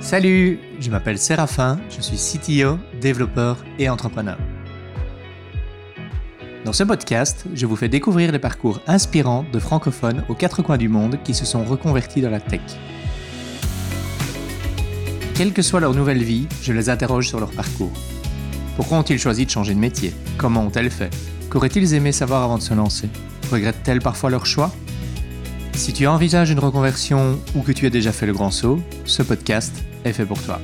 Salut, je m'appelle Séraphin, je suis CTO, développeur et entrepreneur. Dans ce podcast, je vous fais découvrir les parcours inspirants de francophones aux quatre coins du monde qui se sont reconvertis dans la tech. Quelle que soit leur nouvelle vie, je les interroge sur leur parcours. Pourquoi ont-ils choisi de changer de métier? Comment ont-elles fait? Qu'auraient-ils aimé savoir avant de se lancer? Regrettent-elles parfois leur choix? Si tu envisages une reconversion ou que tu as déjà fait le grand saut, ce podcast est fait pour toi.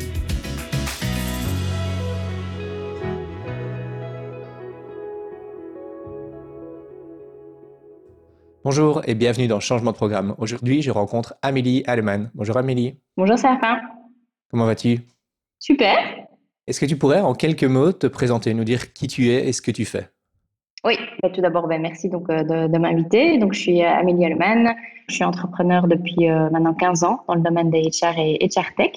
Bonjour et bienvenue dans Changement de programme. Aujourd'hui, je rencontre Amélie Allemann. Bonjour Amélie. Bonjour Séraphin. Comment vas-tu? Super. Est-ce que tu pourrais en quelques mots te présenter, nous dire qui tu es et ce que tu fais? Oui, bah, tout d'abord, ben, merci donc, euh, de, m'inviter. Donc, je suis euh, Amélie Allemann. Je suis entrepreneur depuis euh, maintenant 15 ans dans le domaine des HR et HR Tech.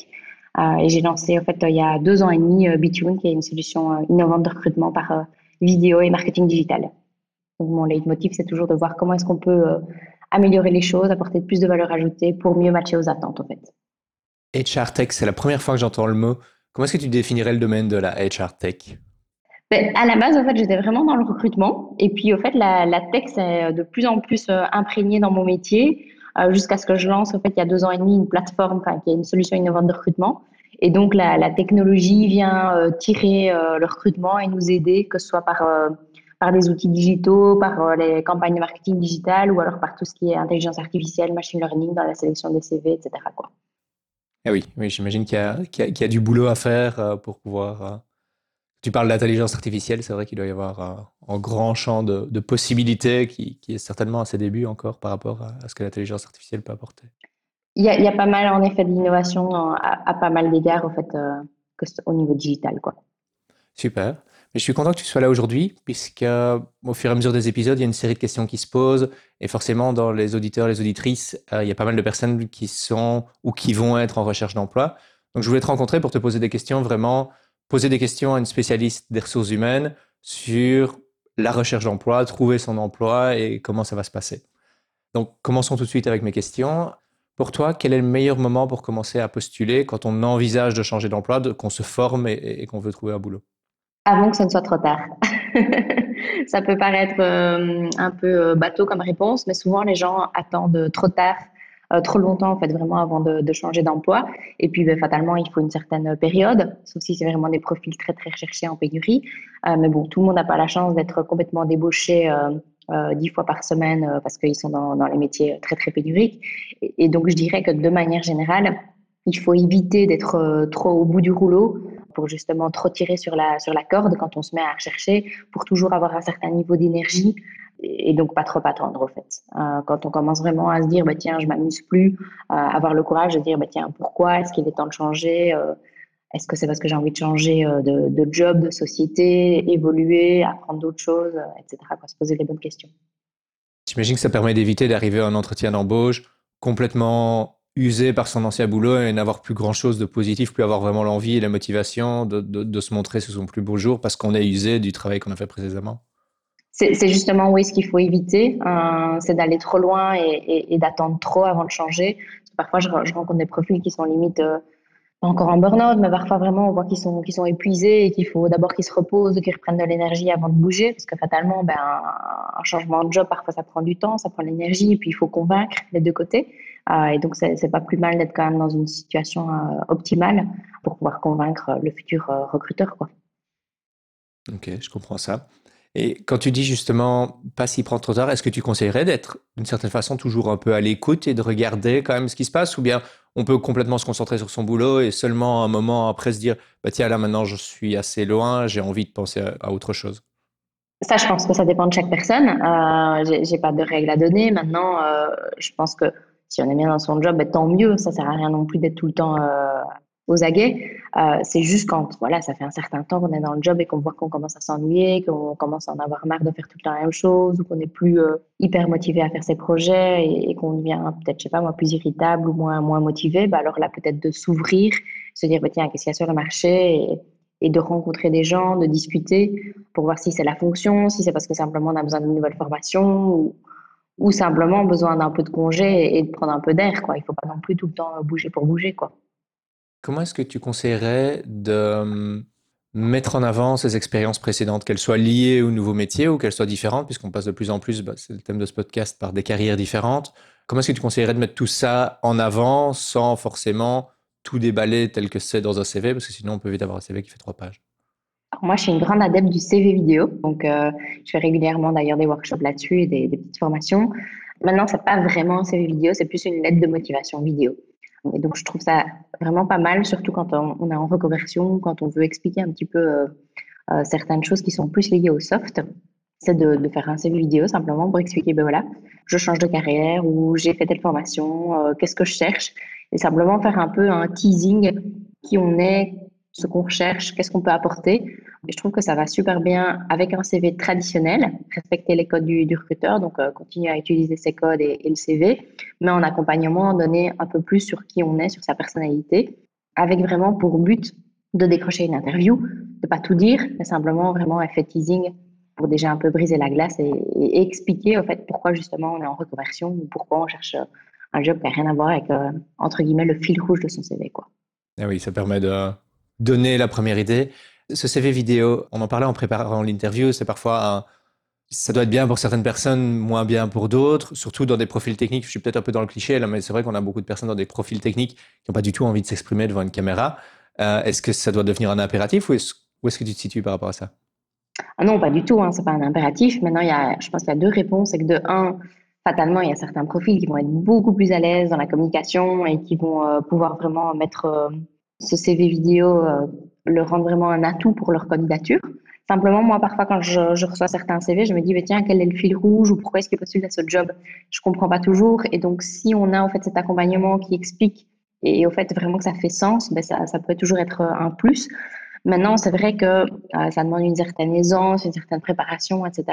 et j'ai lancé en fait il y a deux ans et demi Bitune, qui est une solution innovante de recrutement par vidéo et marketing digital. Donc, mon leitmotiv, c'est toujours de voir comment est-ce qu'on peut améliorer les choses, apporter plus de valeur ajoutée pour mieux matcher aux attentes en fait. HR Tech, c'est la première fois que j'entends le mot. Comment est-ce que tu définirais le domaine de la HR Tech? Ben, à la base, en fait, j'étais vraiment dans le recrutement. Et puis, au fait, la, tech, c'est de plus en plus euh, imprégné dans mon métier, euh, jusqu'à ce que je lance, en fait, il y a deux ans et demi, une plateforme, qui est une solution innovante de recrutement. Et donc, la, technologie vient euh, tirer le recrutement et nous aider, que ce soit par, par des outils digitaux, par les campagnes de marketing digital ou alors par tout ce qui est intelligence artificielle, machine learning dans la sélection des CV, etc. Eh oui, oui j'imagine qu'il y, a du boulot à faire euh, pour pouvoir. Tu parles d'intelligence artificielle, c'est vrai qu'il doit y avoir un, grand champ de, possibilités qui, est certainement à ses débuts encore par rapport à, ce que l'intelligence artificielle peut apporter. Il y, a, pas mal en effet d'innovation à, pas mal d'égards au fait euh, au niveau digital quoi. Super. Mais je suis content que tu sois là aujourd'hui, puisque au fur et à mesure des épisodes, il y a une série de questions qui se posent. Et forcément, dans les auditeurs, les auditrices, euh, il y a pas mal de personnes qui sont ou qui vont être en recherche d'emploi. Donc, je voulais te rencontrer pour te poser des questions, vraiment poser des questions à une spécialiste des ressources humaines sur la recherche d'emploi, trouver son emploi et comment ça va se passer. Donc, commençons tout de suite avec mes questions. Pour toi, quel est le meilleur moment pour commencer à postuler quand on envisage de changer d'emploi, qu'on se forme et qu'on veut trouver un boulot? Avant que ce ne soit trop tard. ça peut paraître euh, un peu euh, bateau comme réponse, mais souvent les gens attendent trop tard, euh, trop longtemps en fait, vraiment avant de, changer d'emploi. Et puis ben, fatalement, il faut une certaine période, sauf si c'est vraiment des profils très très recherchés en pénurie. mais bon, tout le monde n'a pas la chance d'être complètement débauché. dix fois par semaine parce qu'ils sont dans, les métiers très très pénuriques. et, donc je dirais que de manière générale, il faut éviter d'être trop au bout du rouleau justement trop tirer sur la, sur la corde quand on se met à rechercher, pour toujours avoir un certain niveau d'énergie et donc pas trop attendre au fait. Euh, quand on commence vraiment à se dire bah, tiens je m'amuse plus, euh, avoir le courage de dire bah, tiens pourquoi est-ce qu'il est temps de changer, euh, est-ce que c'est parce que j'ai envie de changer de, de, job, de société, évoluer, apprendre d'autres choses, etc. Quoi, se poser les bonnes questions. J'imagine que ça permet d'éviter d'arriver à un entretien d'embauche complètement usé par son ancien boulot et n'avoir plus grand chose de positif, plus avoir vraiment l'envie et la motivation de, de, se montrer sous son plus beau jour parce qu'on est usé du travail qu'on a fait précédemment? C'est justement oui ce qu'il faut éviter, euh, c'est d'aller trop loin et, d'attendre trop avant de changer. parfois, je, rencontre des profils qui sont limite euh, encore en burn-out, mais parfois vraiment on voit qu'ils sont, sont épuisés et qu'il faut d'abord qu'ils se reposent, qu'ils reprennent de l'énergie avant de bouger, parce que fatalement, ben, un changement de job, parfois ça prend du temps, ça prend de l'énergie, et puis il faut convaincre les deux côtés. Euh, et donc, c'est pas plus mal d'être quand même dans une situation euh, optimale pour pouvoir convaincre le futur euh, recruteur. Quoi. Ok, je comprends ça. Et quand tu dis justement pas s'y prendre trop tard, est-ce que tu conseillerais d'être d'une certaine façon toujours un peu à l'écoute et de regarder quand même ce qui se passe? Ou bien on peut complètement se concentrer sur son boulot et seulement un moment après se dire bah tiens là maintenant je suis assez loin, j'ai envie de penser à, autre chose? Ça, je pense que ça dépend de chaque personne. Euh, j'ai pas de règles à donner. Maintenant, je pense que si on est bien dans son job, ben, tant mieux. Ça sert à rien non plus d'être tout le temps euh, aux aguets. Euh, c'est juste quand voilà, ça fait un certain temps qu'on est dans le job et qu'on voit qu'on commence à s'ennuyer, qu'on commence à en avoir marre de faire tout le temps la même chose, ou qu'on n'est plus euh, hyper motivé à faire ses projets et, qu'on devient peut-être, je sais pas moi, plus irritable ou moins, moins motivé, bah alors là, peut-être de s'ouvrir, se dire, bah, tiens, qu'est-ce qu'il y a sur le marché et, et de rencontrer des gens, de discuter pour voir si c'est la fonction, si c'est parce que simplement on a besoin d'une nouvelle formation ou, ou simplement besoin d'un peu de congé et de prendre un peu d'air. Il ne faut pas non plus tout le temps bouger pour bouger. Quoi. Comment est-ce que tu conseillerais de hum, mettre en avant ces expériences précédentes, qu'elles soient liées au nouveau métier ou qu'elles soient différentes, puisqu'on passe de plus en plus, bah, c'est le thème de ce podcast, par des carrières différentes. Comment est-ce que tu conseillerais de mettre tout ça en avant sans forcément tout déballer tel que c'est dans un CV, parce que sinon on peut vite avoir un CV qui fait trois pages moi, je suis une grande adepte du CV vidéo, donc euh, je fais régulièrement d'ailleurs des workshops là-dessus et des, petites formations. Maintenant, c'est pas vraiment un CV vidéo, c'est plus une lettre de motivation vidéo. Et donc, je trouve ça vraiment pas mal, surtout quand on, est en reconversion, quand on veut expliquer un petit peu euh, euh, certaines choses qui sont plus liées au soft. C'est de, de, faire un CV vidéo simplement pour expliquer, ben voilà, je change de carrière ou j'ai fait telle formation, qu'est-ce que je cherche? Et simplement faire un peu un teasing qui on est, ce qu'on recherche, qu'est-ce qu'on peut apporter. Je trouve que ça va super bien avec un CV traditionnel, respecter les codes du, recruteur, donc euh, continuer à utiliser ces codes et, le CV, mais en accompagnement, donner un peu plus sur qui on est, sur sa personnalité, avec vraiment pour but de décrocher une interview, de pas tout dire, mais simplement vraiment un fait teasing pour déjà un peu briser la glace et, expliquer au fait pourquoi justement on est en reconversion ou pourquoi on cherche un job qui n'a rien à voir avec, euh, entre guillemets, le fil rouge de son CV. Quoi. Ah oui, ça permet de donner la première idée. Ce CV vidéo, on en parlait en préparant l'interview, c'est parfois un... Ça doit être bien pour certaines personnes, moins bien pour d'autres, surtout dans des profils techniques. Je suis peut-être un peu dans le cliché là, mais c'est vrai qu'on a beaucoup de personnes dans des profils techniques qui n'ont pas du tout envie de s'exprimer devant une caméra. Euh, est-ce que ça doit devenir un impératif ou est-ce, où est-ce que tu te situes par rapport à ça? Ah Non, pas du tout. Hein, c'est pas un impératif. Maintenant, il y a, je pense qu'il y a deux réponses. C'est que de un, fatalement, il y a certains profils qui vont être beaucoup plus à l'aise dans la communication et qui vont euh, pouvoir vraiment mettre euh, ce CV vidéo le rendre vraiment un atout pour leur candidature. Simplement, moi, parfois, quand je, reçois certains CV, je me dis, bah, tiens, quel est le fil rouge ou pourquoi est-ce qu'il postule à ce job? Je comprends pas toujours. Et donc, si on a en fait cet accompagnement qui explique et au fait vraiment que ça fait sens, ben, ça, ça peut toujours être un plus. Maintenant, c'est vrai que euh, ça demande une certaine aisance, une certaine préparation, etc.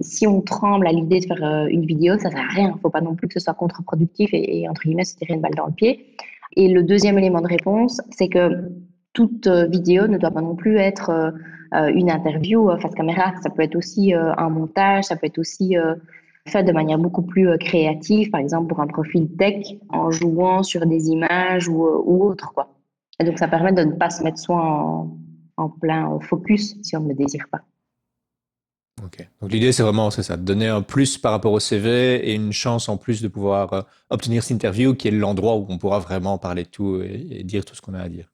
Si on tremble à l'idée de faire euh, une vidéo, ça sert à rien. Il ne faut pas non plus que ce soit contre-productif et, et, entre guillemets se tirer une balle dans le pied. Et le deuxième élément de réponse, c'est que toute euh, vidéo ne doit pas non plus être euh, euh, une interview face caméra. Ça peut être aussi un montage, ça peut être aussi fait de manière beaucoup plus créative, par exemple pour un profil tech, en jouant sur des images ou, autre. Et donc ça permet de ne pas se mettre soit en, plein focus si on ne le désire pas. Ok. Donc l'idée, c'est vraiment ça, de donner un plus par rapport au CV et une chance en plus de pouvoir obtenir cette interview qui est l'endroit où on pourra vraiment parler de tout et dire tout ce qu'on a à dire.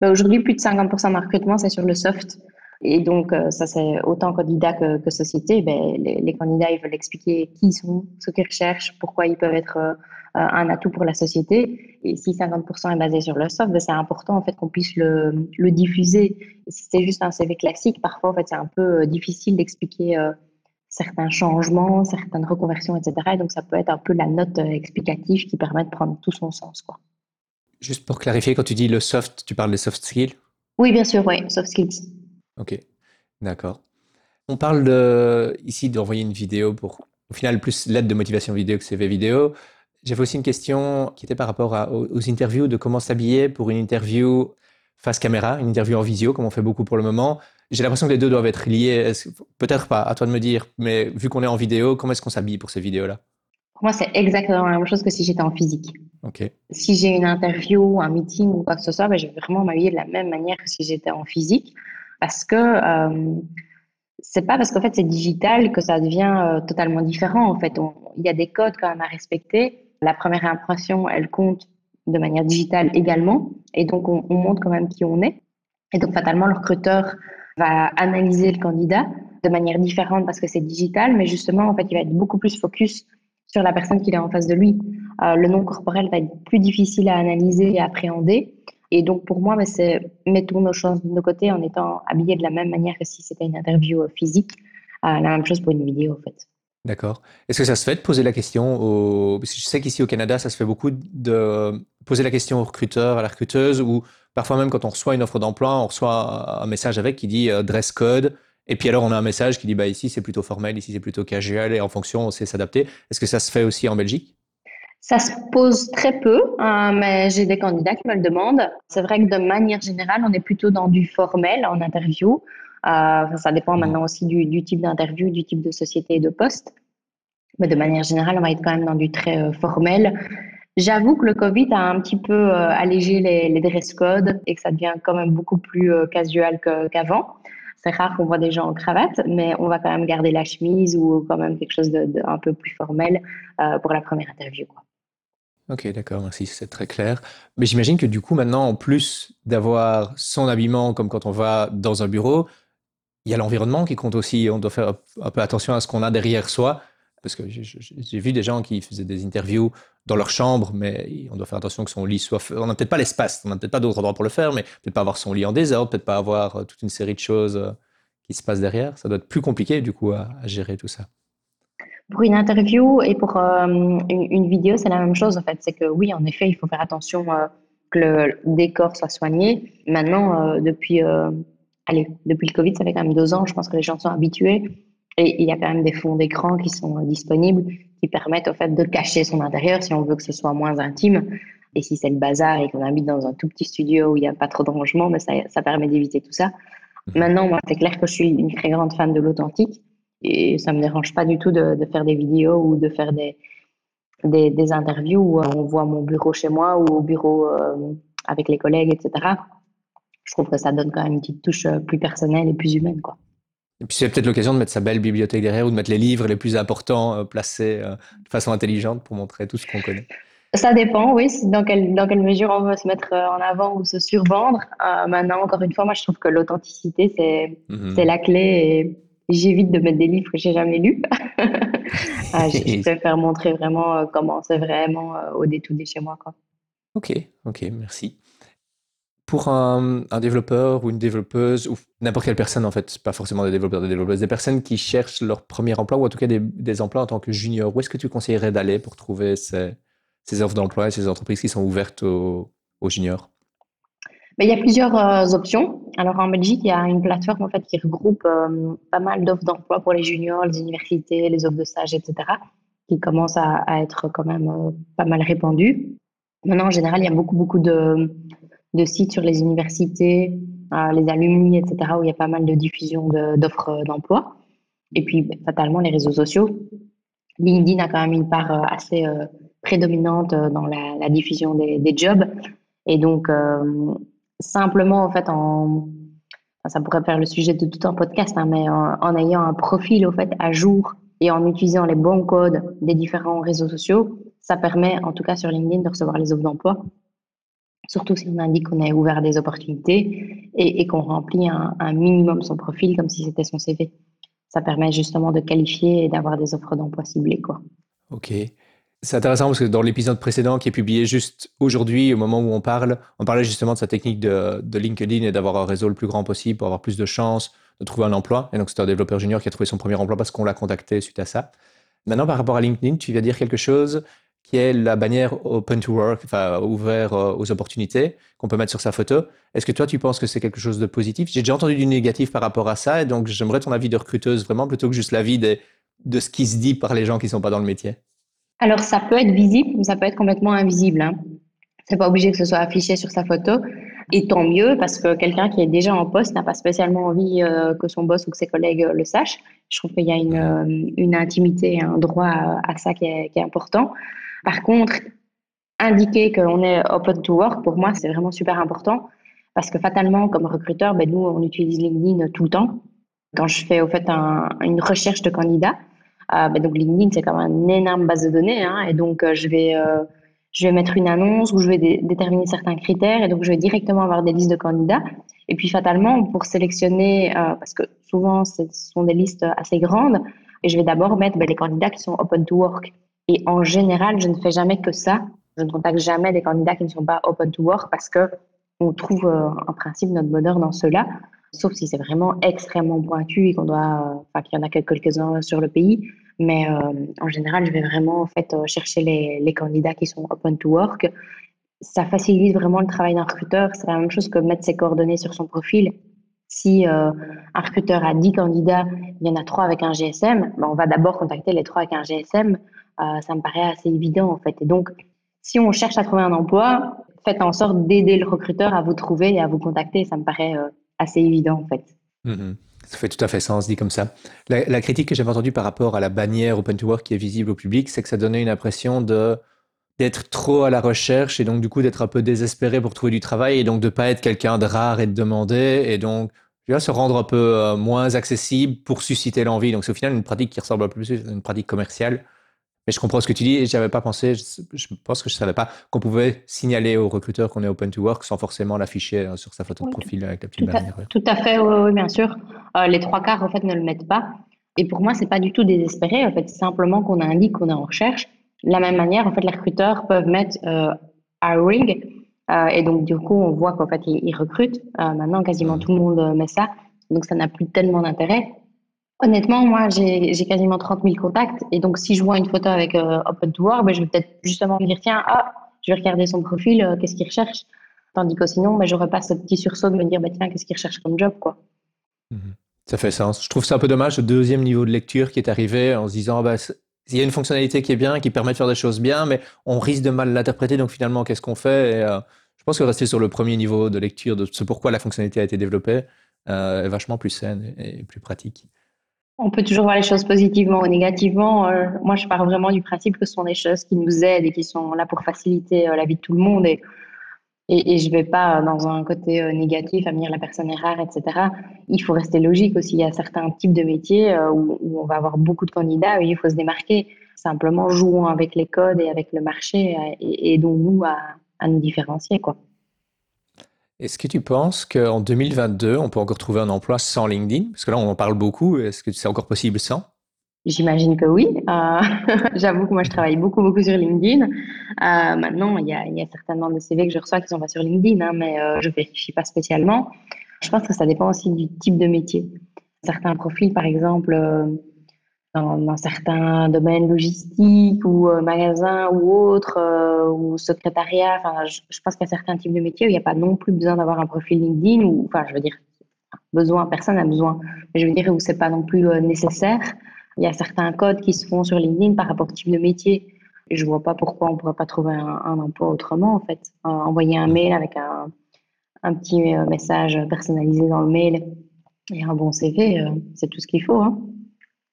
Bah Aujourd'hui, plus de 50% de recrutement, c'est sur le soft. Et donc, euh, ça, c'est autant candidat que, que société. Ben, les, candidats, ils veulent expliquer qui ils sont, ce qu'ils recherchent, pourquoi ils peuvent être euh, un atout pour la société. Et si 50% est basé sur le soft, ben, c'est important en fait qu'on puisse le, diffuser. Et si c'est juste un CV classique, parfois, en fait, c'est un peu euh, difficile d'expliquer certains changements, certaines reconversions, etc. Et donc, ça peut être un peu la note explicative qui permet de prendre tout son sens. Quoi. Juste pour clarifier, quand tu dis le soft, tu parles des soft skills? Oui, bien sûr, oui, soft skills. Ok, d'accord. On parle de, ici d'envoyer une vidéo pour, au final, plus l'aide de motivation vidéo que CV vidéo. J'avais aussi une question qui était par rapport à, aux, aux, interviews, de comment s'habiller pour une interview face caméra, une interview en visio, comme on fait beaucoup pour le moment. J'ai l'impression que les deux doivent être liés. Peut-être pas, à toi de me dire, mais vu qu'on est en vidéo, comment est-ce qu'on s'habille pour ces vidéos-là? Pour moi, c'est exactement la même chose que si j'étais en physique. Okay. Si j'ai une interview, un meeting ou quoi que ce soit, ben, je vais vraiment m'habiller de la même manière que si j'étais en physique parce que euh, c'est pas parce qu'en fait c'est digital que ça devient euh, totalement différent. En fait, il y a des codes quand même à respecter. La première impression, elle compte de manière digitale également, et donc on, on montre quand même qui on est. Et donc fatalement, le recruteur va analyser le candidat de manière différente parce que c'est digital, mais justement, en fait, il va être beaucoup plus focus sur la personne qu'il est en face de lui. Euh, le nom corporel va être plus difficile à analyser et à appréhender. Et donc, pour moi, c'est mettons nos chances de nos côtés en étant habillés de la même manière que si c'était une interview physique. Euh, la même chose pour une vidéo, en fait. D'accord. Est-ce que ça se fait de poser la question au... Parce que je sais qu'ici au Canada, ça se fait beaucoup de poser la question au recruteur, à la recruteuse, ou parfois même quand on reçoit une offre d'emploi, on reçoit un message avec qui dit euh, dress code, et puis alors on a un message qui dit bah ici c'est plutôt formel, ici c'est plutôt casual, et en fonction on sait s'adapter. Est-ce que ça se fait aussi en Belgique? Ça se pose très peu, hein, mais j'ai des candidats qui me le demandent. C'est vrai que de manière générale, on est plutôt dans du formel en interview. Euh, ça dépend maintenant aussi du, du type d'interview, du type de société et de poste. Mais de manière générale, on va être quand même dans du très euh, formel. J'avoue que le Covid a un petit peu allégé les, dress codes et que ça devient quand même beaucoup plus casual qu'avant. C'est rare qu'on voit des gens en cravate, mais on va quand même garder la chemise ou quand même quelque chose de, peu plus formel pour la première interview. Quoi. Ok, d'accord, merci, c'est très clair. Mais j'imagine que du coup, maintenant, en plus d'avoir son habillement comme quand on va dans un bureau, il y a l'environnement qui compte aussi. On doit faire un peu attention à ce qu'on a derrière soi. Parce que j'ai vu des gens qui faisaient des interviews dans leur chambre, mais on doit faire attention que son lit soit. On n'a peut-être pas l'espace, on n'a peut-être pas d'autres endroits pour le faire, mais peut-être pas avoir son lit en désordre, peut-être pas avoir euh, toute une série de choses euh, qui se passent derrière. Ça doit être plus compliqué, du coup, à gérer tout ça. Pour une interview et pour euh, une, vidéo, c'est la même chose en fait. C'est que oui, en effet, il faut faire attention que le décor soit soigné. Maintenant, depuis, allez, depuis le Covid, ça fait quand même deux ans, je pense que les gens sont habitués. Et il y a quand même des fonds d'écran qui sont disponibles, qui permettent au fait de cacher son intérieur si on veut que ce soit moins intime. Et si c'est le bazar et qu'on habite dans un tout petit studio où il n'y a pas trop de rangement, mais ça, ça permet d'éviter tout ça. Mmh. Maintenant, moi, c'est clair que je suis une très grande fan de l'authentique. Et ça me dérange pas du tout de, de faire des vidéos ou de faire des, des, des, interviews où on voit mon bureau chez moi ou au bureau euh, avec les collègues, etc. Je trouve que ça donne quand même une petite touche euh, plus personnelle et plus humaine. Quoi. Et puis c'est peut-être l'occasion de mettre sa belle bibliothèque derrière ou de mettre les livres les plus importants euh, placés de façon intelligente pour montrer tout ce qu'on connaît. Ça dépend, oui, dans quelle, dans quelle mesure on veut se mettre en avant ou se survendre. maintenant, encore une fois, moi je trouve que l'authenticité, c'est c'est la clé. Et j'évite de mettre des livres que j'ai jamais lus. Ah, je, préfère montrer vraiment euh, comment c'est vraiment euh, au détour de chez moi. Quoi. Ok, ok, merci. Pour un, développeur ou une développeuse, ou n'importe quelle personne, en fait, pas forcément des développeurs, des développeuses, des personnes qui cherchent leur premier emploi, ou en tout cas des, emplois en tant que junior, où est-ce que tu conseillerais d'aller pour trouver ces, offres d'emploi et ces entreprises qui sont ouvertes aux juniors? Il y a plusieurs euh, options. Alors en Belgique, il y a une plateforme en fait qui regroupe euh, pas mal d'offres d'emploi pour les juniors, les universités, les offres de stage, etc., qui commencent à, être quand même euh, pas mal répandues. Maintenant, en général, il y a beaucoup beaucoup de, de sites sur les universités, les alumni, etc., où il y a pas mal de diffusion d'offres d'emploi. Et puis, fatalement, les réseaux sociaux. LinkedIn a quand même une part assez prédominante dans la, diffusion des, jobs. Et donc, simplement, en fait, en, ça pourrait faire le sujet de tout un podcast, hein, mais en, ayant un profil au fait à jour et en utilisant les bons codes des différents réseaux sociaux, ça permet, en tout cas sur LinkedIn, de recevoir les offres d'emploi. Surtout si on indique qu'on est ouvert des opportunités et, qu'on remplit un, minimum son profil comme si c'était son CV. Ça permet justement de qualifier et d'avoir des offres d'emploi ciblées. Quoi. Ok. C'est intéressant parce que dans l'épisode précédent qui est publié juste aujourd'hui, au moment où on parle, on parlait justement de sa technique de, LinkedIn et d'avoir un réseau le plus grand possible pour avoir plus de chances de trouver un emploi. Et donc, c'est un développeur junior qui a trouvé son premier emploi parce qu'on l'a contacté suite à ça. Maintenant, par rapport à LinkedIn, tu vas dire quelque chose qui est la bannière Open to Work, enfin ouvert aux opportunités, qu'on peut mettre sur sa photo. Est-ce que toi, tu penses que c'est quelque chose de positif? J'ai déjà entendu du négatif par rapport à ça, et donc j'aimerais ton avis de recruteuse vraiment plutôt que juste l'avis de, de ce qui se dit par les gens qui ne sont pas dans le métier. Alors, ça peut être visible, mais ça peut être complètement invisible. Hein. C'est pas obligé que ce soit affiché sur sa photo. Et tant mieux, parce que quelqu'un qui est déjà en poste n'a pas spécialement envie euh, que son boss ou que ses collègues euh, le sachent. Je trouve qu'il y a une, euh, une intimité, un droit à, ça qui est, qui est, important. Par contre, indiquer qu'on est open to work, pour moi, c'est vraiment super important. Parce que fatalement, comme recruteur, ben, nous, on utilise LinkedIn tout le temps. Quand je fais au fait un, une recherche de candidats, euh, bah, donc LinkedIn, c'est comme une énorme base de données. Hein, et donc, euh, je, vais, euh, je vais mettre une annonce où je vais déterminer certains critères. Et donc, je vais directement avoir des listes de candidats. Et puis, fatalement, pour sélectionner, parce que souvent, ce sont des listes assez grandes, et je vais d'abord mettre bah, les candidats qui sont open to work. Et en général, je ne fais jamais que ça. Je ne contacte jamais des candidats qui ne sont pas open to work parce que on trouve en principe notre bonheur dans cela sauf si c'est vraiment extrêmement pointu et qu'on doit, enfin qu'il y en a quelques-uns sur le pays. Mais euh, en général, je vais vraiment en fait euh, chercher les, les, candidats qui sont open to work. Ça facilite vraiment le travail d'un recruteur. C'est la même chose que mettre ses coordonnées sur son profil. Si euh, un recruteur a 10 candidats, il y en a 3 avec un GSM, ben on va d'abord contacter les 3 avec un GSM. ça me paraît assez évident en fait. Et donc, si on cherche à trouver un emploi, faites en sorte d'aider le recruteur à vous trouver et à vous contacter. Ça me paraît assez évident en fait. Mm-hmm. Ça fait tout à fait sens dit comme ça. La, critique que j'avais entendue par rapport à la bannière Open to Work qui est visible au public, c'est que ça donnait une impression de d'être trop à la recherche et donc du coup d'être un peu désespéré pour trouver du travail et donc de pas être quelqu'un de rare et de demander et donc tu vois, se rendre un peu euh, moins accessible pour susciter l'envie. Donc c'est au final une pratique qui ressemble un peu plus à une pratique commerciale. Mais je comprends ce que tu dis et j'avais pas pensé, je, pense que je savais pas qu'on pouvait signaler aux recruteurs qu'on est open to work sans forcément l'afficher euh, sur sa photo de profil avec la petite tout à, tout à fait, oui, bien sûr. Euh, les trois quarts en fait ne le mettent pas. Et pour moi, c'est pas du tout désespéré. En fait, c'est simplement qu'on indique qu'on est en recherche de la même manière, en fait, les recruteurs peuvent mettre euh, hiring. Euh, et donc, du coup, on voit qu'en fait, ils, recrutent. Euh, maintenant, quasiment tout le monde met ça. Donc, ça n'a plus tellement d'intérêt. Honnêtement, moi, j'ai quasiment 30 000 contacts. Et donc, si je vois une photo avec Open to Work, ben, je vais peut-être justement me dire, tiens, ah, je vais regarder son profil, qu'est-ce qu'il recherche? Tandis que sinon, ben, j'aurais pas ce petit sursaut de me dire, ben, tiens, qu'est-ce qu'il recherche comme job, quoi? Mmh ça fait sens. Je trouve ça un peu dommage, le deuxième niveau de lecture qui est arrivé en se disant, bah, il y a une fonctionnalité qui est bien, qui permet de faire des choses bien, mais on risque de mal l'interpréter. Donc finalement, qu'est-ce qu'on fait? Euh, Je pense que rester sur le premier niveau de lecture de ce pourquoi la fonctionnalité a été développée euh, est vachement plus saine et, plus pratique. On peut toujours voir les choses positivement ou négativement. Euh, moi, je pars vraiment du principe que ce sont des choses qui nous aident et qui sont là pour faciliter la vie de tout le monde. Et, je ne vais pas dans un côté euh, négatif à me dire la personne est rare, etc. Il faut rester logique aussi. Il y a certains types de métiers euh, où, on va avoir beaucoup de candidats et il faut se démarquer. Simplement, jouons avec les codes et avec le marché euh, et aidons-nous à, à nous différencier. quoi. Est-ce que tu penses qu'en 2022, on peut encore trouver un emploi sans LinkedIn? Parce que là, on en parle beaucoup. Est-ce que c'est encore possible sans? J'imagine que oui. Euh, J'avoue que moi, je travaille beaucoup, beaucoup sur LinkedIn. Euh, maintenant, il y, a, certainement des CV que je reçois qui sont pas sur LinkedIn, hein, mais euh, je vérifie pas spécialement. Je pense que ça dépend aussi du type de métier. Certains profils, par exemple, dans, certains domaines logistiques ou magasins ou autres, ou secrétariat, je, pense qu'il y a certains types de métiers où il n'y a pas non plus besoin d'avoir un profil LinkedIn, ou enfin, je veux dire, besoin, personne n'a besoin, mais je veux dire où c'est pas non plus nécessaire. Il y a certains codes qui se font sur LinkedIn par rapport au type de métier. Je vois pas pourquoi on pourrait pas trouver un, emploi autrement, en fait. Euh, envoyer un mail avec un, un, petit euh, message personnalisé dans le mail et un bon CV, euh, c'est tout ce qu'il faut. Hein.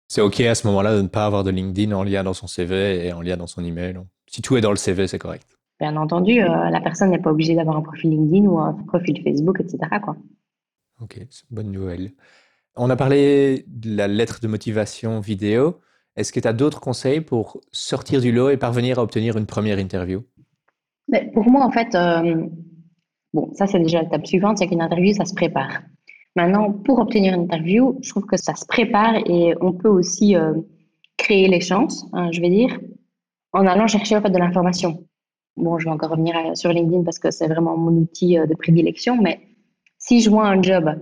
C'est OK à ce moment-là de ne pas avoir de LinkedIn en lien dans son CV et en lien dans son email. Si tout est dans le CV, c'est correct. Bien entendu, la personne n'est pas obligée d'avoir un profil LinkedIn ou un profil Facebook, etc. Quoi. Ok, c'est une bonne nouvelle. On a parlé de la lettre de motivation vidéo. Est-ce que tu as d'autres conseils pour sortir du lot et parvenir à obtenir une première interview? Mais Pour moi, en fait, euh, bon, ça c'est déjà l'étape suivante, c'est qu'une interview, ça se prépare. Maintenant, pour obtenir une interview, je trouve que ça se prépare et on peut aussi euh, créer les chances, hein, je vais dire, en allant chercher en fait de l'information. Bon, je vais encore revenir sur LinkedIn parce que c'est vraiment mon outil euh, de prédilection, mais si je vois un job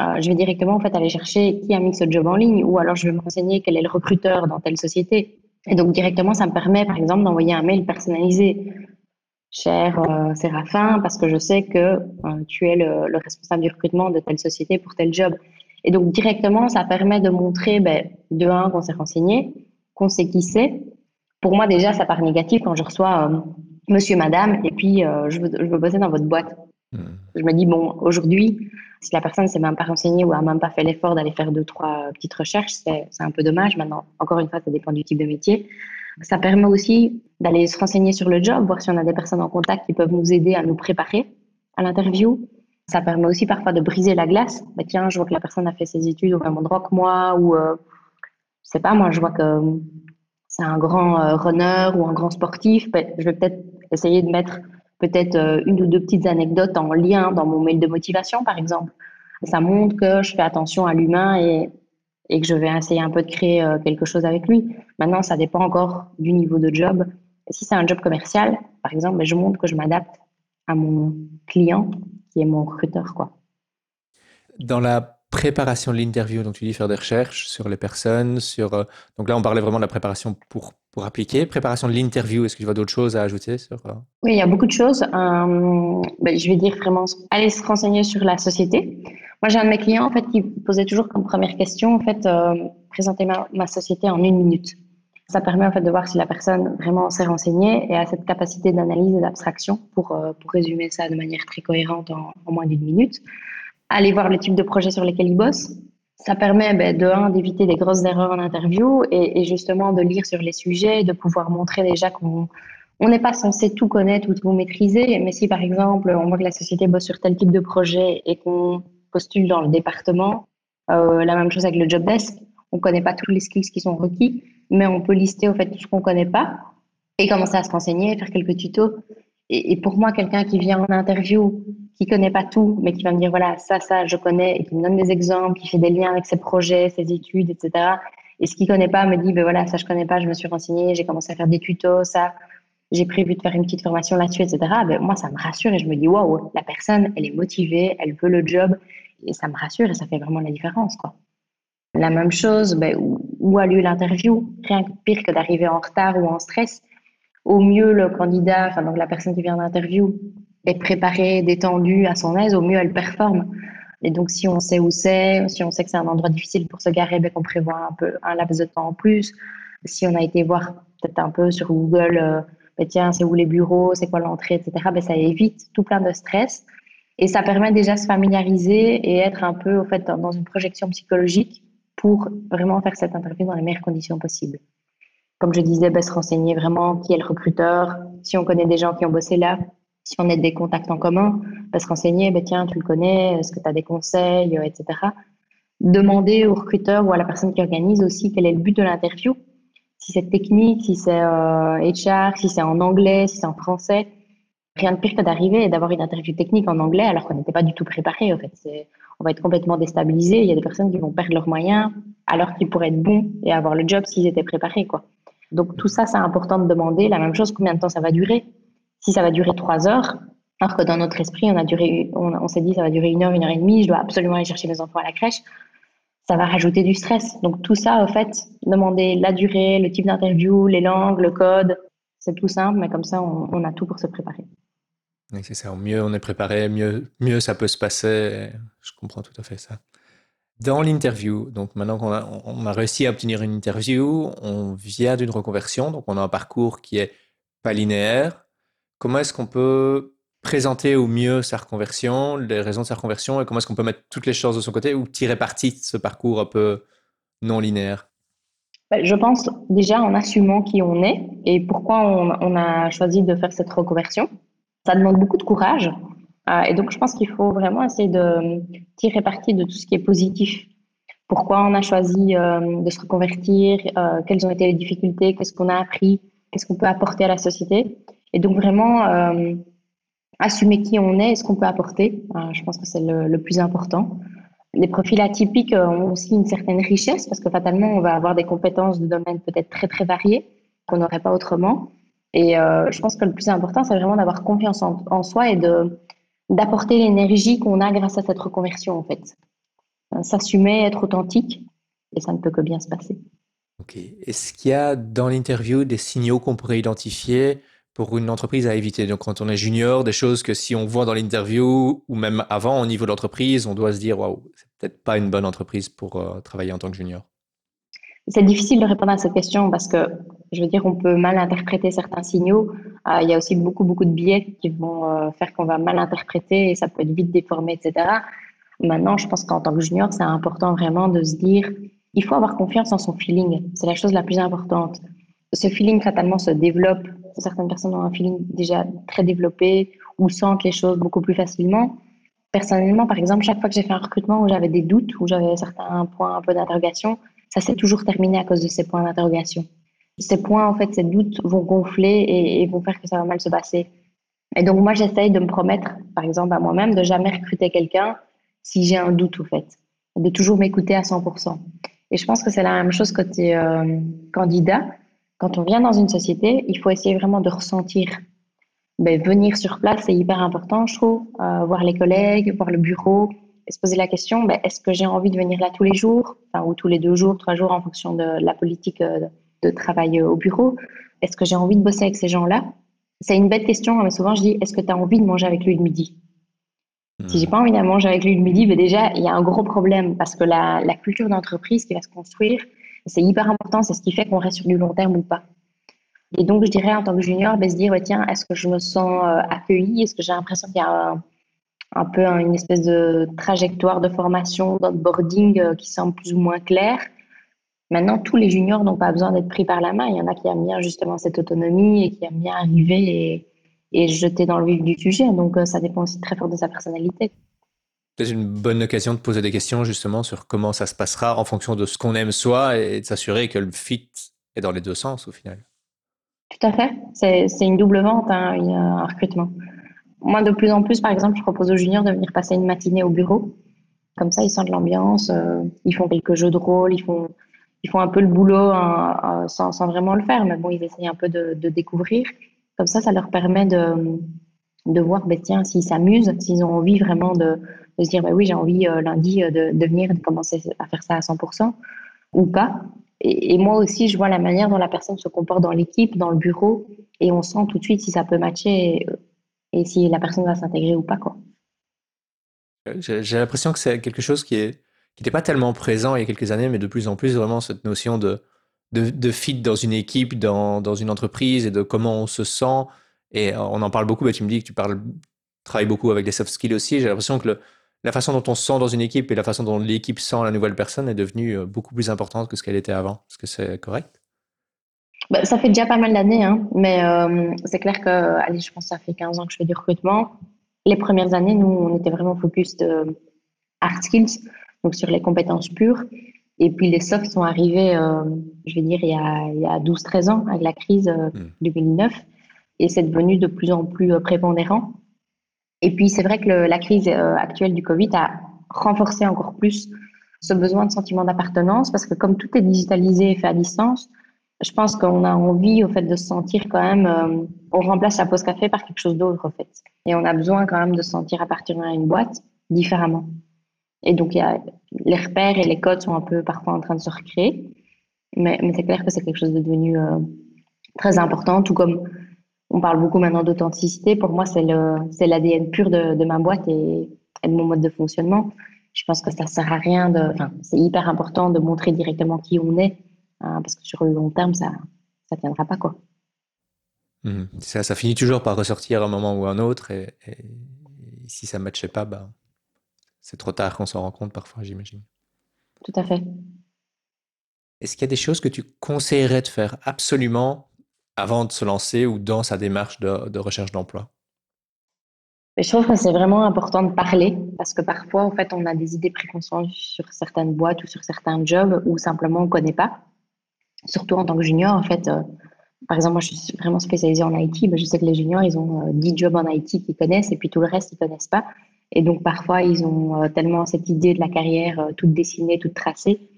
euh, je vais directement en fait aller chercher qui a mis ce job en ligne ou alors je vais me renseigner quel est le recruteur dans telle société. Et donc directement, ça me permet par exemple d'envoyer un mail personnalisé. Cher euh, Séraphin, parce que je sais que euh, tu es le, responsable du recrutement de telle société pour tel job. Et donc directement, ça permet de montrer ben, de un qu'on s'est renseigné, qu'on sait qui c'est. Pour moi déjà, ça part négatif quand je reçois Monsieur, Madame, et puis je veux, je, veux, bosser dans votre boîte. Hmm. Je me dis bon, aujourd'hui, si la personne ne s'est même pas renseignée ou a même pas fait l'effort d'aller faire deux, trois petites recherches, c'est un peu dommage. Maintenant, encore une fois, ça dépend du type de métier. Ça permet aussi d'aller se renseigner sur le job, voir si on a des personnes en contact qui peuvent nous aider à nous préparer à l'interview. Ça permet aussi parfois de briser la glace. Bah, tiens, je vois que la personne a fait ses études au même endroit que moi, ou euh, je sais pas, moi, je vois que c'est un grand euh, runner ou un grand sportif. Bah, je vais peut-être essayer de mettre peut-être euh, une ou deux petites anecdotes en lien dans mon mail de motivation, par exemple. Ça montre que je fais attention à l'humain et, que je vais essayer un peu de créer euh, quelque chose avec lui. Maintenant, ça dépend encore du niveau de job. Si c'est un job commercial, par exemple, ben, je montre que je m'adapte à mon client qui est mon recruteur. Quoi. Dans la préparation de l'interview, donc tu dis faire des recherches sur les personnes, sur euh, donc là on parlait vraiment de la préparation pour pour appliquer, préparation de l'interview. Est-ce que tu vois d'autres choses à ajouter sur euh? Oui, il y a beaucoup de choses. Euh, ben, je vais dire vraiment aller se renseigner sur la société. Moi, j'ai un de mes clients en fait qui posait toujours comme première question en fait présenter ma, société en une minute. Ça permet en fait de voir si la personne vraiment s'est renseignée et a cette capacité d'analyse et d'abstraction pour pour résumer ça de manière très cohérente en, moins d'une minute aller voir le type de projet sur lesquels ils bossent. Ça permet ben, de un d'éviter des grosses erreurs en interview et, justement de lire sur les sujets, de pouvoir montrer déjà qu'on on n'est pas censé tout connaître ou tout maîtriser, mais si par exemple on voit que la société bosse sur tel type de projet et qu'on postule dans le département, euh, la même chose avec le job desk, on ne connaît pas tous les skills qui sont requis, mais on peut lister au fait tout ce qu'on ne connaît pas et commencer à se renseigner, faire quelques tutos. Et, pour moi, quelqu'un qui vient en interview, qui connaît pas tout, mais qui va me dire voilà ça, ça, je connais, et qui me donne des exemples, qui fait des liens avec ses projets, ses études, etc. Et ce qu'il connaît pas me dit ben voilà ça je connais pas, je me suis renseigné, j'ai commencé à faire des tutos, ça, j'ai prévu de faire une petite formation là-dessus, etc. Ben, moi ça me rassure et je me dis waouh la personne elle est motivée, elle veut le job et ça me rassure et ça fait vraiment la différence quoi. La même chose, ben, où, a lieu l'interview? Rien de pire que d'arriver en retard ou en stress au mieux le candidat, enfin donc la personne qui vient d'interview, est préparée, détendue, à son aise, au mieux elle performe. Et donc si on sait où c'est, si on sait que c'est un endroit difficile pour se garer, ben, qu'on prévoit un peu un laps de temps en plus. Si on a été voir peut-être un peu sur Google, euh, ben, tiens, c'est où les bureaux, c'est quoi l'entrée, etc. Ben, ça évite tout plein de stress. Et ça permet déjà de se familiariser et être un peu au fait dans une projection psychologique pour vraiment faire cette interview dans les meilleures conditions possibles comme je disais, bah, se renseigner vraiment qui est le recruteur, si on connaît des gens qui ont bossé là, si on a des contacts en commun, se renseigner, bah, tiens, tu le connais, est-ce que tu as des conseils, euh, etc. Demander au recruteur ou à la personne qui organise aussi quel est le but de l'interview, si c'est technique, si c'est HR, euh, si c'est en anglais, si c'est en français. Rien de pire que d'arriver et d'avoir une interview technique en anglais alors qu'on n'était pas du tout préparé. En fait, on va être complètement déstabilisé. Il y a des personnes qui vont perdre leurs moyens alors qu'ils pourraient être bons et avoir le job s'ils étaient préparés, quoi. Donc tout ça, c'est important de demander. La même chose, combien de temps ça va durer? Si ça va durer trois heures, alors que dans notre esprit, on, on, s'est dit ça va durer une heure, une heure et demie, je dois absolument aller chercher mes enfants à la crèche, ça va rajouter du stress. Donc tout ça, en fait, demander la durée, le type d'interview, les langues, le code, c'est tout simple, mais comme ça, on, a tout pour se préparer. ça. Mieux on est préparé, mieux, mieux ça peut se passer. Je comprends tout à fait ça. Dans l'interview, donc maintenant qu'on a, on a réussi à obtenir une interview, on vient d'une reconversion, donc on a un parcours qui est pas linéaire. Comment est-ce qu'on peut présenter au mieux sa reconversion, les raisons de sa reconversion, et comment est-ce qu'on peut mettre toutes les choses de son côté ou tirer parti de ce parcours un peu non linéaire? Bah, Je pense déjà en assumant qui on est et pourquoi on, a choisi de faire cette reconversion. Ça demande beaucoup de courage euh, et donc, je pense qu'il faut vraiment essayer de tirer parti de tout ce qui est positif. Pourquoi on a choisi euh, de se reconvertir, euh, quelles ont été les difficultés, qu'est-ce qu'on a appris, qu'est-ce qu'on peut apporter à la société. Et donc, vraiment assumer qui on est et ce qu'on peut apporter. je pense que c'est le, plus important. Les profils atypiques ont aussi une certaine richesse parce que fatalement, on va avoir des compétences de domaine peut-être très, très variés qu'on n'aurait pas autrement. Et je pense que le plus important, c'est vraiment d'avoir confiance en, soi et d'apporter l'énergie qu'on a grâce à cette reconversion, en fait. S'assumer, être authentique, et ça ne peut que bien se passer. Ok. Est-ce qu'il y a dans l'interview des signaux qu'on pourrait identifier pour une entreprise à éviter Donc, quand on est junior, des choses que si on voit dans l'interview ou même avant au niveau de l'entreprise, on doit se dire waouh, c'est peut-être pas une bonne entreprise pour euh, travailler en tant que junior. C'est difficile de répondre à cette question parce que, je veux dire, on peut mal interpréter certains signaux. Euh, il y a aussi beaucoup, beaucoup de biais qui vont euh, faire qu'on va mal interpréter et ça peut être vite déformé, etc. Maintenant, je pense qu'en tant que junior, c'est important vraiment de se dire, il faut avoir confiance en son feeling. C'est la chose la plus importante. Ce feeling, fatalement, se développe. Certaines personnes ont un feeling déjà très développé ou sentent les choses beaucoup plus facilement. Personnellement, par exemple, chaque fois que j'ai fait un recrutement où j'avais des doutes, où j'avais certains points un peu d'interrogation, ça s'est toujours terminé à cause de ces points d'interrogation. Ces points, en fait, ces doutes vont gonfler et, vont faire que ça va mal se passer. Et donc, moi, j'essaye de me promettre, par exemple, à moi-même, de jamais recruter quelqu'un si j'ai un doute, au fait. De toujours m'écouter à 100%. Et je pense que c'est la même chose côté euh, candidat. Quand on vient dans une société, il faut essayer vraiment de ressentir. Ben, venir sur place, c'est hyper important, je trouve. Euh, voir les collègues, voir le bureau, et se poser la question, ben, est-ce que j'ai envie de venir là tous les jours, enfin, ou tous les deux jours, trois jours en fonction de la politique euh, de travail euh, au bureau? Est-ce que j'ai envie de bosser avec ces gens-là? C'est une bête question, hein, mais souvent je dis, est-ce que tu as envie de manger avec lui le midi? Si j'ai hmm. pas envie de manger avec lui le midi, ben déjà, il y a un gros problème parce que la, la culture d'entreprise qui va se construire, c'est hyper important, c'est ce qui fait qu'on reste sur du long terme ou pas. Et donc, je dirais en tant que junior, ben, se dire, tiens, est-ce que je me sens euh, accueilli Est-ce que j'ai l'impression qu'il y a un, peu une espèce de trajectoire de formation, d'onboarding euh, qui semble plus ou moins claire? Maintenant, tous les juniors n'ont pas besoin d'être pris par la main. Il y en a qui aiment bien justement cette autonomie et qui aiment bien arriver et, et jeter dans le vif du sujet. Donc, ça dépend aussi très fort de sa personnalité. C'est une bonne occasion de poser des questions justement sur comment ça se passera en fonction de ce qu'on aime soi et de s'assurer que le fit est dans les deux sens au final. Tout à fait. C'est une double vente, hein, un recrutement. Moi, de plus en plus, par exemple, je propose aux juniors de venir passer une matinée au bureau. Comme ça, ils sentent l'ambiance, euh, ils font quelques jeux de rôle, ils font, ils font un peu le boulot hein, euh, sans, sans, vraiment le faire, mais bon, ils essayent un peu de, de découvrir. Comme ça, ça leur permet de, de voir, ben, tiens, s'ils s'amusent, s'ils ont envie vraiment de, de se dire, ben oui, j'ai envie euh, lundi de, de venir, de commencer à faire ça à 100% ou pas. Et, moi aussi, je vois la manière dont la personne se comporte dans l'équipe, dans le bureau, et on sent tout de suite si ça peut matcher et, si la personne va s'intégrer ou pas. Quoi. J'ai l'impression que c'est quelque chose qui est qui n'était pas tellement présent il y a quelques années, mais de plus en plus vraiment cette notion de, de, fit dans une équipe, dans, dans, une entreprise et de comment on se sent. Et on en parle beaucoup, mais tu me dis que tu parles, travailles beaucoup avec les soft skills aussi. J'ai l'impression que le, la façon dont on se sent dans une équipe et la façon dont l'équipe sent la nouvelle personne est devenue euh, beaucoup plus importante que ce qu'elle était avant. Est-ce que c'est correct? Bah, Ça fait déjà pas mal d'années, hein. mais euh, c'est clair que, allez, je pense que ça fait 15 ans que je fais du recrutement. Les premières années, nous, on était vraiment focus de hard skills, donc sur les compétences pures. Et puis les softs sont arrivés, euh, je vais dire, il y a, a 12-13 ans, avec la crise euh, 2009. Hmm. Et c'est devenu de plus en plus prépondérant. Et puis, c'est vrai que la crise euh, actuelle du Covid a renforcé encore plus ce besoin de sentiment d'appartenance parce que comme tout est digitalisé et fait à distance, je pense qu'on a envie au fait de se sentir quand même, euh, on remplace la pause café par quelque chose d'autre en fait. Et on a besoin quand même de se sentir appartenir à une boîte différemment. Et donc, les repères et les codes sont un peu parfois en train de se recréer. Mais, mais c'est clair que c'est quelque chose de devenu euh, très important, tout comme on parle beaucoup maintenant d'authenticité. Pour moi, c'est l'ADN pur de, ma boîte et, de mon mode de fonctionnement. Je pense que ça sert à rien de, enfin, c'est hyper important de montrer directement qui on est, hein, parce que sur le long terme, ça, ça tiendra pas, quoi. Mmh. Ça, ça, finit toujours par ressortir à un moment ou un autre, et, si ça ne matchait pas, bah, c'est trop tard qu'on s'en rend compte parfois, j'imagine. Tout à fait. Est-ce qu'il y a des choses que tu conseillerais de faire absolument avant de se lancer ou dans sa démarche de, recherche d'emploi? Je trouve que c'est vraiment important de parler parce que parfois, en fait, on a des idées préconçues sur certaines boîtes ou sur certains jobs ou simplement on ne connaît pas. Surtout en tant que junior, en fait. Euh, par exemple, moi, je suis vraiment spécialisée en IT. Ben, je sais que les juniors, ils ont 10 euh, jobs en IT qu'ils connaissent et puis tout le reste, ils ne connaissent pas. Et donc, parfois, ils ont euh, tellement cette idée de la carrière toute dessinée, toute tracée.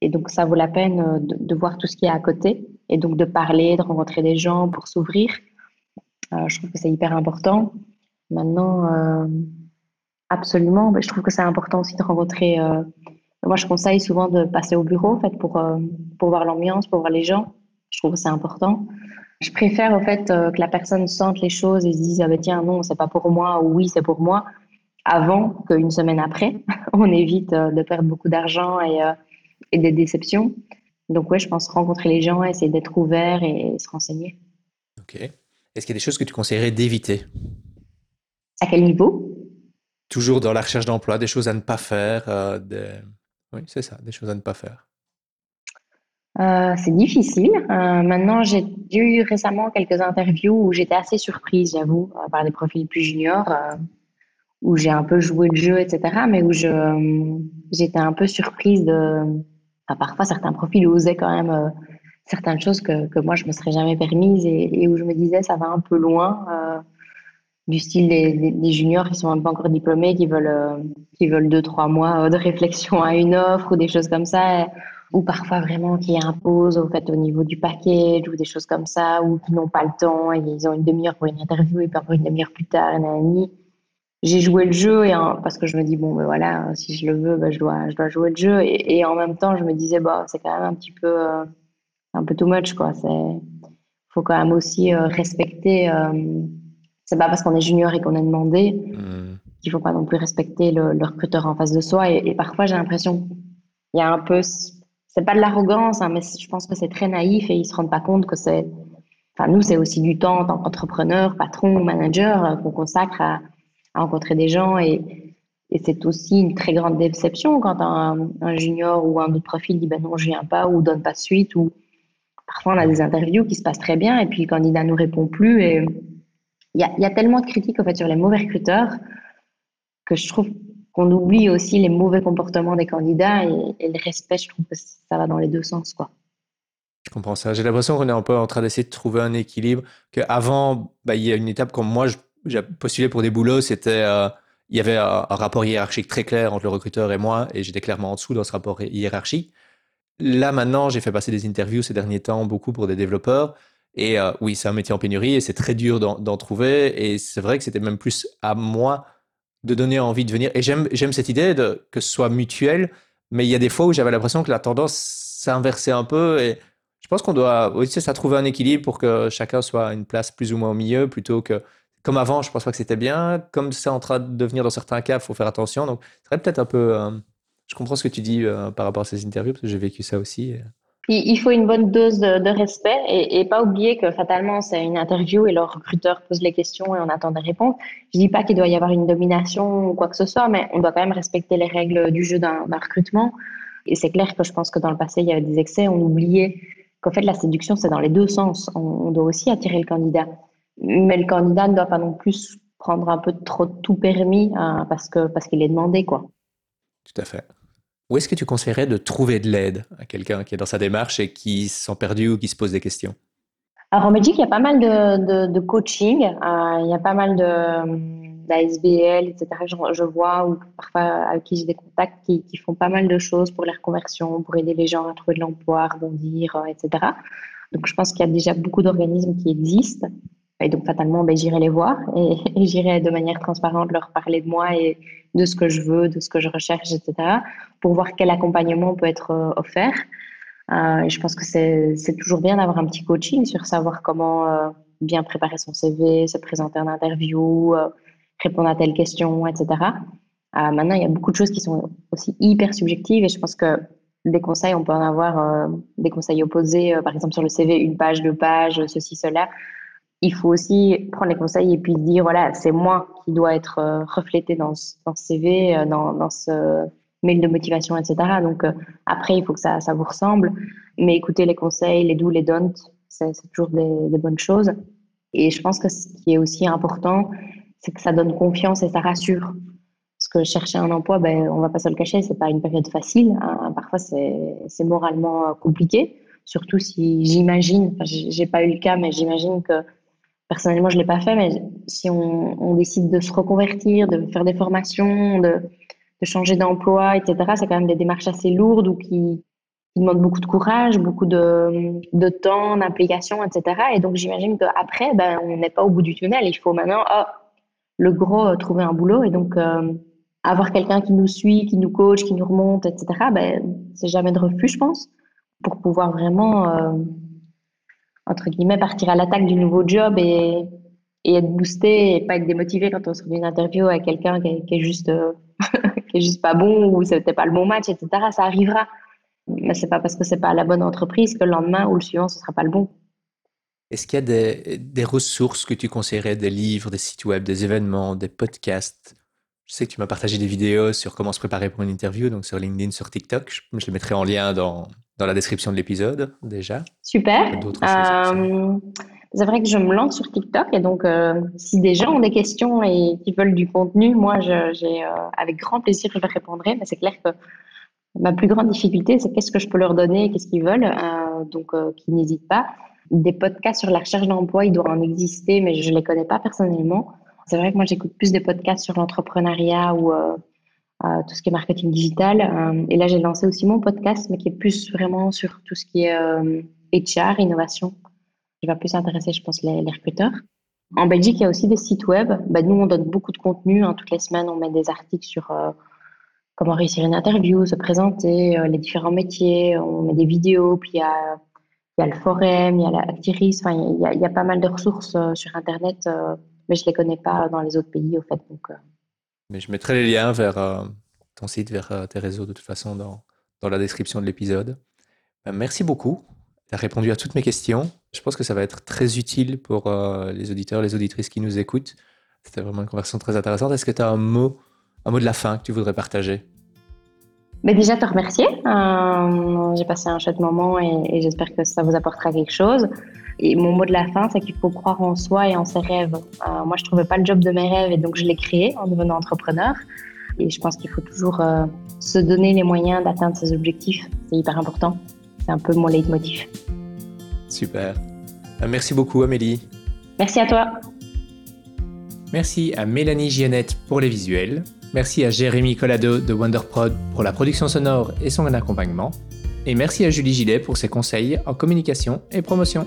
Et donc, ça vaut la peine de, de voir tout ce qui est à côté et donc de parler, de rencontrer des gens pour s'ouvrir. Euh, je trouve que c'est hyper important. Maintenant, euh, absolument, je trouve que c'est important aussi de rencontrer. Euh, moi, je conseille souvent de passer au bureau en fait, pour, pour voir l'ambiance, pour voir les gens. Je trouve que c'est important. Je préfère en fait que la personne sente les choses et se dise ah ben, tiens non c'est pas pour moi ou oui c'est pour moi avant qu'une semaine après. On évite de perdre beaucoup d'argent et, et des déceptions. Donc, ouais, je pense rencontrer les gens, essayer d'être ouvert et, se renseigner. Ok. Est-ce qu'il y a des choses que tu conseillerais d'éviter? À quel niveau? Toujours dans la recherche d'emploi, des choses à ne pas faire. Euh, Oui, c'est ça, des choses à ne pas faire. Euh, c'est difficile. Euh, maintenant, j'ai eu récemment quelques interviews où j'étais assez surprise, j'avoue, par des profils plus juniors, où j'ai un peu joué le jeu, etc., mais où j'étais un peu surprise de, parfois, certains profils osaient quand même euh, certaines choses que, que, moi, je me serais jamais permise et, où je me disais, ça va un peu loin. Euh, du style des, juniors qui sont même pas encore diplômés, qui veulent, euh, qui veulent deux, trois mois de réflexion à une offre ou des choses comme ça. ou parfois vraiment qui imposent au niveau du package ou des choses comme ça, ou qui n'ont pas le temps et ils ont une demi-heure pour une interview et puis une demi-heure plus tard, et j'ai joué le jeu et parce que je me dis bon ben voilà si je le veux ben, je dois je dois jouer le jeu. Et, et en même temps je me disais bah c'est quand même un petit peu euh, un peu too much quoi. C'est faut quand même aussi euh, respecter euh, c'est pas parce qu'on est junior et qu'on est demandé mmh. qu'il faut pas non plus respecter le, le recruteur en face de soi. Et, parfois j'ai l'impression il y a un peu c'est pas de l'arrogance hein, mais je pense que c'est très naïf et ils se rendent pas compte que c'est enfin nous c'est aussi du temps en tant qu'entrepreneur patron manager qu'on consacre à à rencontrer des gens et, c'est aussi une très grande déception quand un, un, junior ou un autre profil dit ben non, je viens pas ou donne pas suite. Ou parfois on a des interviews qui se passent très bien et puis le candidat nous répond plus. Et il y a, y a, tellement de critiques en fait sur les mauvais recruteurs que je trouve qu'on oublie aussi les mauvais comportements des candidats et, le respect. Je trouve que ça va dans les deux sens quoi. Je comprends ça. J'ai l'impression qu'on est un peu en train d'essayer de trouver un équilibre. Qu'avant, bah, il y a une étape comme moi, j'ai postulé pour des boulots, c'était euh, il y avait un, rapport hiérarchique très clair entre le recruteur et moi, et j'étais clairement en dessous dans ce rapport hiérarchique. Là, maintenant, j'ai fait passer des interviews ces derniers temps, beaucoup pour des développeurs. Et euh, oui, c'est un métier en pénurie et c'est très dur d'en trouver. Et c'est vrai que c'était même plus à moi de donner envie de venir. Et j'aime cette idée que ce soit mutuel, mais il y a des fois où j'avais l'impression que la tendance s'inversait un peu. Et je pense qu'on doit aussi ça trouver un équilibre pour que chacun soit une place plus ou moins au milieu plutôt que comme avant, je pense pas que c'était bien. Comme c'est en train de devenir dans certains cas, il faut faire attention. Donc, c'est peut-être un peu. Euh, je comprends ce que tu dis euh, par rapport à ces interviews parce que j'ai vécu ça aussi. Il faut une bonne dose de, respect et, et, pas oublier que fatalement, c'est une interview et le recruteur pose les questions et on attend des réponses. Je dis pas qu'il doit y avoir une domination ou quoi que ce soit, mais on doit quand même respecter les règles du jeu d'un recrutement. Et c'est clair que je pense que dans le passé, il y avait des excès. On oubliait qu'en fait, la séduction, c'est dans les deux sens. On, doit aussi attirer le candidat. Mais le candidat ne doit pas non plus prendre un peu trop de tout permis hein, parce que parce qu'il est demandé, quoi. Tout à fait. Où est-ce que tu conseillerais de trouver de l'aide à quelqu'un qui est dans sa démarche et qui se sent perdu ou qui se pose des questions? Alors en Belgique, il y a pas mal de, de, coaching, euh, il y a pas mal de d'ASBL, etc. Je, je, vois, ou parfois avec qui j'ai des contacts qui, qui, font pas mal de choses pour les reconversions, pour aider les gens à trouver de l'emploi, à rebondir, etc. Donc je pense qu'il y a déjà beaucoup d'organismes qui existent. Et donc, fatalement, ben, j'irai les voir et, j'irai de manière transparente leur parler de moi et de ce que je veux, de ce que je recherche, etc., pour voir quel accompagnement peut être euh, offert. Euh, je pense que c'est toujours bien d'avoir un petit coaching sur savoir comment euh, bien préparer son CV, se présenter en interview, euh, répondre à telle question, etc. Maintenant, il y a beaucoup de choses qui sont aussi hyper subjectives et je pense que des conseils, on peut en avoir des conseils opposés, par exemple sur le CV, une page, deux pages, ceci, cela il faut aussi prendre les conseils et puis dire voilà, c'est moi qui dois être euh, reflété dans, ce, dans ce CV, euh, dans, dans, ce mail de motivation, etc. Donc euh, après, il faut que ça, ça vous ressemble. Mais écoutez les conseils, les do, les don't, c'est toujours des, bonnes choses. Et je pense que ce qui est aussi important, c'est que ça donne confiance et ça rassure. Parce que chercher un emploi, ben, on va pas se le cacher, c'est pas une période facile. Hein. Parfois, c'est moralement compliqué. Surtout si j'imagine, enfin, j'ai pas eu le cas, mais j'imagine que personnellement, je ne l'ai pas fait, mais si on, décide de se reconvertir, de faire des formations, de, de changer d'emploi, etc., c'est quand même des démarches assez lourdes ou qui, qui demandent beaucoup de courage, beaucoup de, de temps, d'implication, etc. Et donc, j'imagine qu'après, ben, on n'est pas au bout du tunnel. Il faut maintenant, oh, le gros, euh, trouver un boulot. Et donc, euh, avoir quelqu'un qui nous suit, qui nous coach, qui nous remonte, etc., ben, c'est jamais de refus, je pense, pour pouvoir vraiment... Euh, entre guillemets, partir à l'attaque du nouveau job et, et, être boosté et pas être démotivé quand on se fait une interview avec quelqu'un qui, qui, est juste euh, qui est juste pas bon ou c'était pas le bon match, etc. Ça arrivera. Mais c'est pas parce que c'est pas la bonne entreprise que le lendemain ou le suivant, ce sera pas le bon. Est-ce qu'il y a des, des, ressources que tu conseillerais, des livres, des sites web, des événements, des podcasts? Je sais que tu m'as partagé des vidéos sur comment se préparer pour une interview, donc sur LinkedIn, sur TikTok. Je les mettrai en lien dans, dans la description de l'épisode déjà. Super. Euh, c'est vrai que je me lance sur TikTok et donc euh, si des gens ont des questions et qui veulent du contenu, moi, j'ai euh, avec grand plaisir je leur répondrai. Mais c'est clair que ma plus grande difficulté, c'est qu'est-ce que je peux leur donner, qu'est-ce qu'ils veulent. Donc, qu'ils n'hésitent pas. Des podcasts sur la recherche d'emploi, il doit en exister, mais je les connais pas personnellement. C'est vrai que moi, j'écoute plus des podcasts sur l'entrepreneuriat ou tout ce qui est marketing digital. Euh, et là, j'ai lancé aussi mon podcast, mais qui est plus vraiment sur tout ce qui est HR, euh, innovation. Qui va plus intéresser, je pense, les, recruteurs. En Belgique, il y a aussi des sites web. Bah, nous, on donne beaucoup de contenu. Hein. Toutes les semaines, on met des articles sur euh, comment réussir une interview, se présenter, les différents métiers. On met des vidéos, puis il y a, il y a le forum, il y a la. Enfin, il y a, il y a pas mal de ressources sur Internet, mais je les connais pas dans les autres pays, au fait. Donc, mais je mettrai les liens vers euh, ton site, vers euh, tes réseaux de toute façon dans, dans la description de l'épisode. Ben, merci beaucoup. Tu as répondu à toutes mes questions. Je pense que ça va être très utile pour euh, les auditeurs, les auditrices qui nous écoutent. C'était vraiment une conversation très intéressante. Est-ce que tu as un mot un mot de la fin que tu voudrais partager? Mais déjà, te remercier. J'ai passé un chouette moment et, j'espère que ça vous apportera quelque chose. Et mon mot de la fin, c'est qu'il faut croire en soi et en ses rêves. Euh, moi, je ne trouvais pas le job de mes rêves et donc je l'ai créé en devenant entrepreneur. Et je pense qu'il faut toujours euh, se donner les moyens d'atteindre ses objectifs. C'est hyper important. C'est un peu mon leitmotiv. Super. Merci beaucoup, Amélie. Merci à toi. Merci à Mélanie Giannette pour les visuels. Merci à Jérémy Collado de WonderProd pour la production sonore et son accompagnement. Et merci à Julie Gillet pour ses conseils en communication et promotion.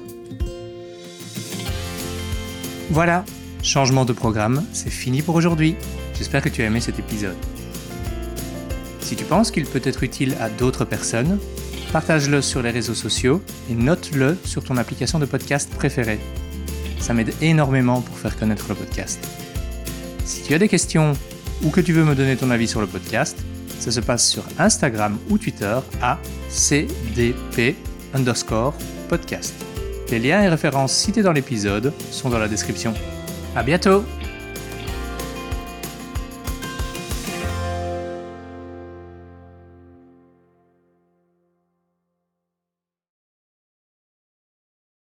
Voilà, changement de programme, c'est fini pour aujourd'hui. J'espère que tu as aimé cet épisode. Si tu penses qu'il peut être utile à d'autres personnes, partage-le sur les réseaux sociaux et note-le sur ton application de podcast préférée. Ça m'aide énormément pour faire connaître le podcast. Si tu as des questions ou que tu veux me donner ton avis sur le podcast, ça se passe sur Instagram ou Twitter à cdp underscore podcast. Les liens et références cités dans l'épisode sont dans la description. À bientôt!